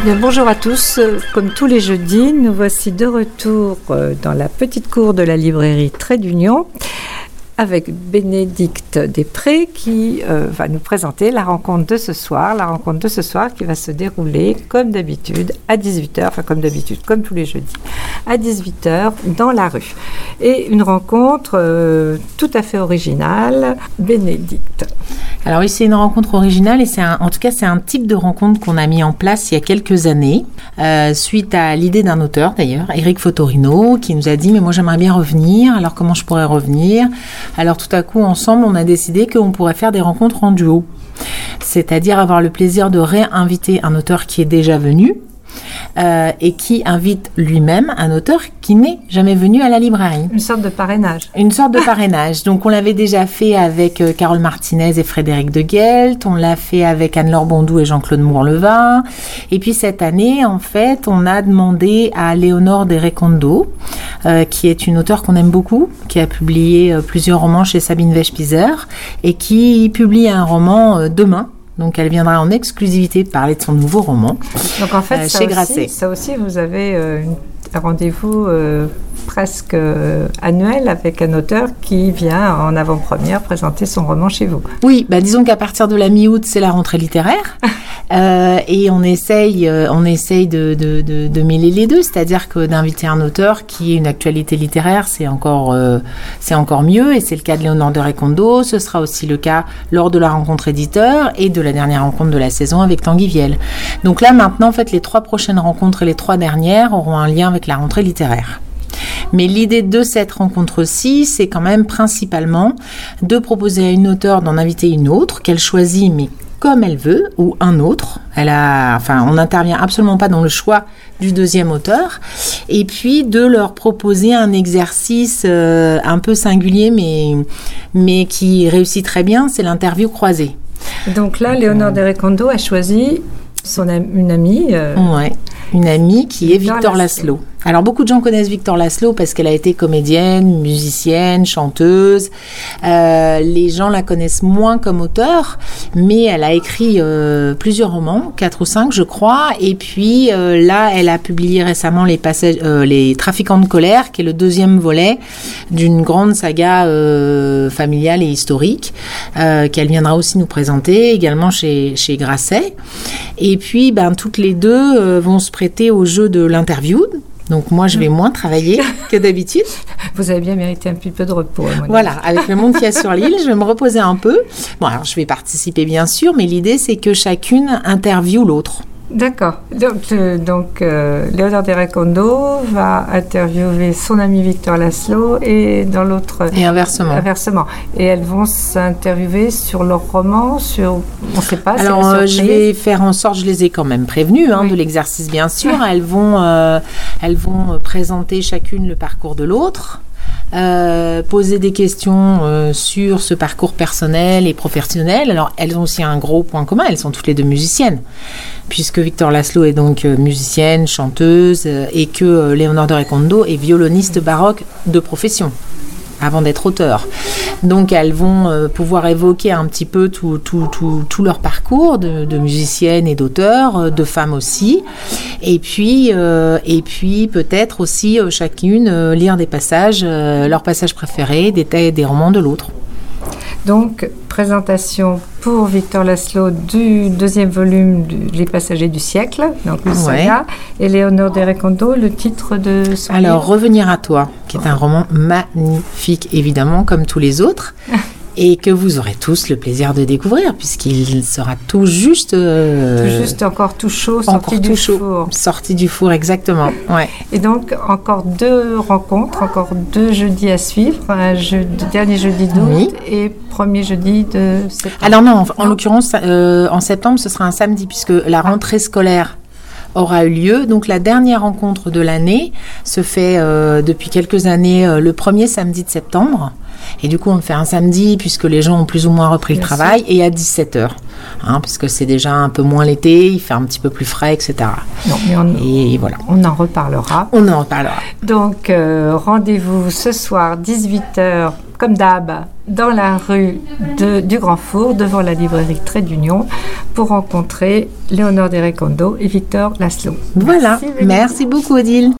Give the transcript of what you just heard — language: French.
Eh bien, bonjour à tous. Comme tous les jeudis, nous voici de retour euh, dans la petite cour de la librairie Trait d'Union avec Bénédicte Després qui euh, va nous présenter la rencontre de ce soir. La rencontre de ce soir qui va se dérouler comme d'habitude à 18h, enfin comme d'habitude, comme tous les jeudis, à 18h dans la rue. Et une rencontre euh, tout à fait originale. Bénédicte. Alors oui, c'est une rencontre originale et c'est en tout cas c'est un type de rencontre qu'on a mis en place il y a quelques années euh, suite à l'idée d'un auteur d'ailleurs, Eric Fotorino, qui nous a dit mais moi j'aimerais bien revenir. Alors comment je pourrais revenir? Alors tout à coup ensemble on a décidé qu'on pourrait faire des rencontres en duo, c'est-à-dire avoir le plaisir de réinviter un auteur qui est déjà venu euh, et qui invite lui-même un auteur qui n'est jamais venu à la librairie. Une sorte de parrainage. Une sorte de parrainage. Donc on l'avait déjà fait avec euh, Carole Martinez et Frédéric de Guelt, on l'a fait avec Anne-Laure Bondou et Jean-Claude Mourlevin. Et puis cette année, en fait, on a demandé à Léonore Derekondo, euh, qui est une auteure qu'on aime beaucoup, qui a publié plusieurs romans chez Sabine Weich-Pizer et qui publie un roman demain donc elle viendra en exclusivité parler de son nouveau roman. Donc en fait, euh, ça, chez aussi, ça aussi, vous avez euh, un rendez-vous euh, presque annuel avec un auteur qui vient en avant-première présenter son roman chez vous. Oui, bah disons qu'à partir de la mi-août, c'est la rentrée littéraire. Euh, et on essaye, euh, on essaye de, mêler les deux, c'est-à-dire que d'inviter un auteur qui ait une actualité littéraire, c'est encore, euh, encore mieux, et c'est le cas de Léonore de Recondo. Ce sera aussi le cas lors de la rencontre éditeur et de la dernière rencontre de la saison avec Tanguy Viel. Donc là, maintenant, en fait, les trois prochaines rencontres et les trois dernières auront un lien avec la rentrée littéraire. Mais l'idée de cette rencontre-ci, c'est quand même principalement de proposer à une auteure d'en inviter une autre, qu'elle choisit, mais comme elle veut ou un autre. Elle a, enfin, on n'intervient absolument pas dans le choix du deuxième auteur. Et puis de leur proposer un exercice euh, un peu singulier, mais, mais qui réussit très bien, c'est l'interview croisée. Donc là, Léonore de Recondo a choisi son, une amie. Euh, ouais, une amie qui est Victor Laszlo. Alors beaucoup de gens connaissent Victor Laszlo parce qu'elle a été comédienne, musicienne, chanteuse. Euh, les gens la connaissent moins comme auteur, mais elle a écrit euh, plusieurs romans, quatre ou cinq je crois. Et puis euh, là, elle a publié récemment les passages, les Trafiquants de colère, qui est le deuxième volet d'une grande saga familiale et historique qu'elle viendra aussi nous présenter également chez chez Grasset. Et puis, ben toutes les deux vont se prêter au jeu de l'interview donc moi, je vais moins travailler que d'habitude. Vous avez bien mérité un petit peu de repos. Voilà, avec le monde qui est sur l'île, je vais me reposer un peu. Bon, alors je vais participer bien sûr, mais l'idée c'est que chacune interviewe l'autre. D'accord. Donc, euh, donc euh, Léonard de va interviewer son ami Victor Laszlo et dans l'autre. Et inversement. Inversement. Et elles vont s'interviewer sur leur roman, sur. On ne sait pas. Alors, euh, je vais faire en sorte, je les ai quand même prévenues hein, de l'exercice, bien sûr. elles vont, euh, elles vont présenter chacune le parcours de l'autre. Euh, poser des questions euh, sur ce parcours personnel et professionnel. Alors, elles ont aussi un gros point commun, elles sont toutes les deux musiciennes, puisque Victor Laszlo est donc euh, musicienne, chanteuse, et que Léonore de Recondo est violoniste baroque de profession avant d'être auteur. Donc elles vont euh, pouvoir évoquer un petit peu tout, tout, tout, leur parcours de, de musiciennes et d'auteurs, euh, de femmes aussi. Et puis, euh, puis peut-être aussi chacune lire des passages, leurs passages préférés, des, des romans de l'autre. Donc, présentation pour Victor Laszlo du deuxième volume Les Passagers du siècle, donc le saga, et Léonore de Recondo, le titre de son Alors, Revenir à toi, qui est un roman magnifique, évidemment, comme tous les autres. et que vous aurez tous le plaisir de découvrir puisqu'il sera tout juste euh, tout juste encore tout chaud sorti du four. sorti du four exactement ouais. Et donc encore deux rencontres encore deux jeudis à suivre un dernier jeudi d'août et premier jeudi de septembre. Alors non en, l'occurrence euh, en septembre ce sera un samedi puisque la rentrée scolaire aura eu lieu. Donc la dernière rencontre de l'année se fait euh, depuis quelques années le premier samedi de septembre. Et du coup, on le fait un samedi puisque les gens ont plus ou moins repris le travail et à 17h. Hein, puisque c'est déjà un peu moins l'été, il fait un petit peu plus frais, etc. on, et voilà. On en reparlera. On en reparlera. Donc, euh, rendez-vous ce soir, 18h, comme d'hab, dans la rue du Grand Four, devant la librairie Trait d'Union, pour rencontrer Léonore Derekondo et Victor Laszlo. Voilà, merci beaucoup Odile.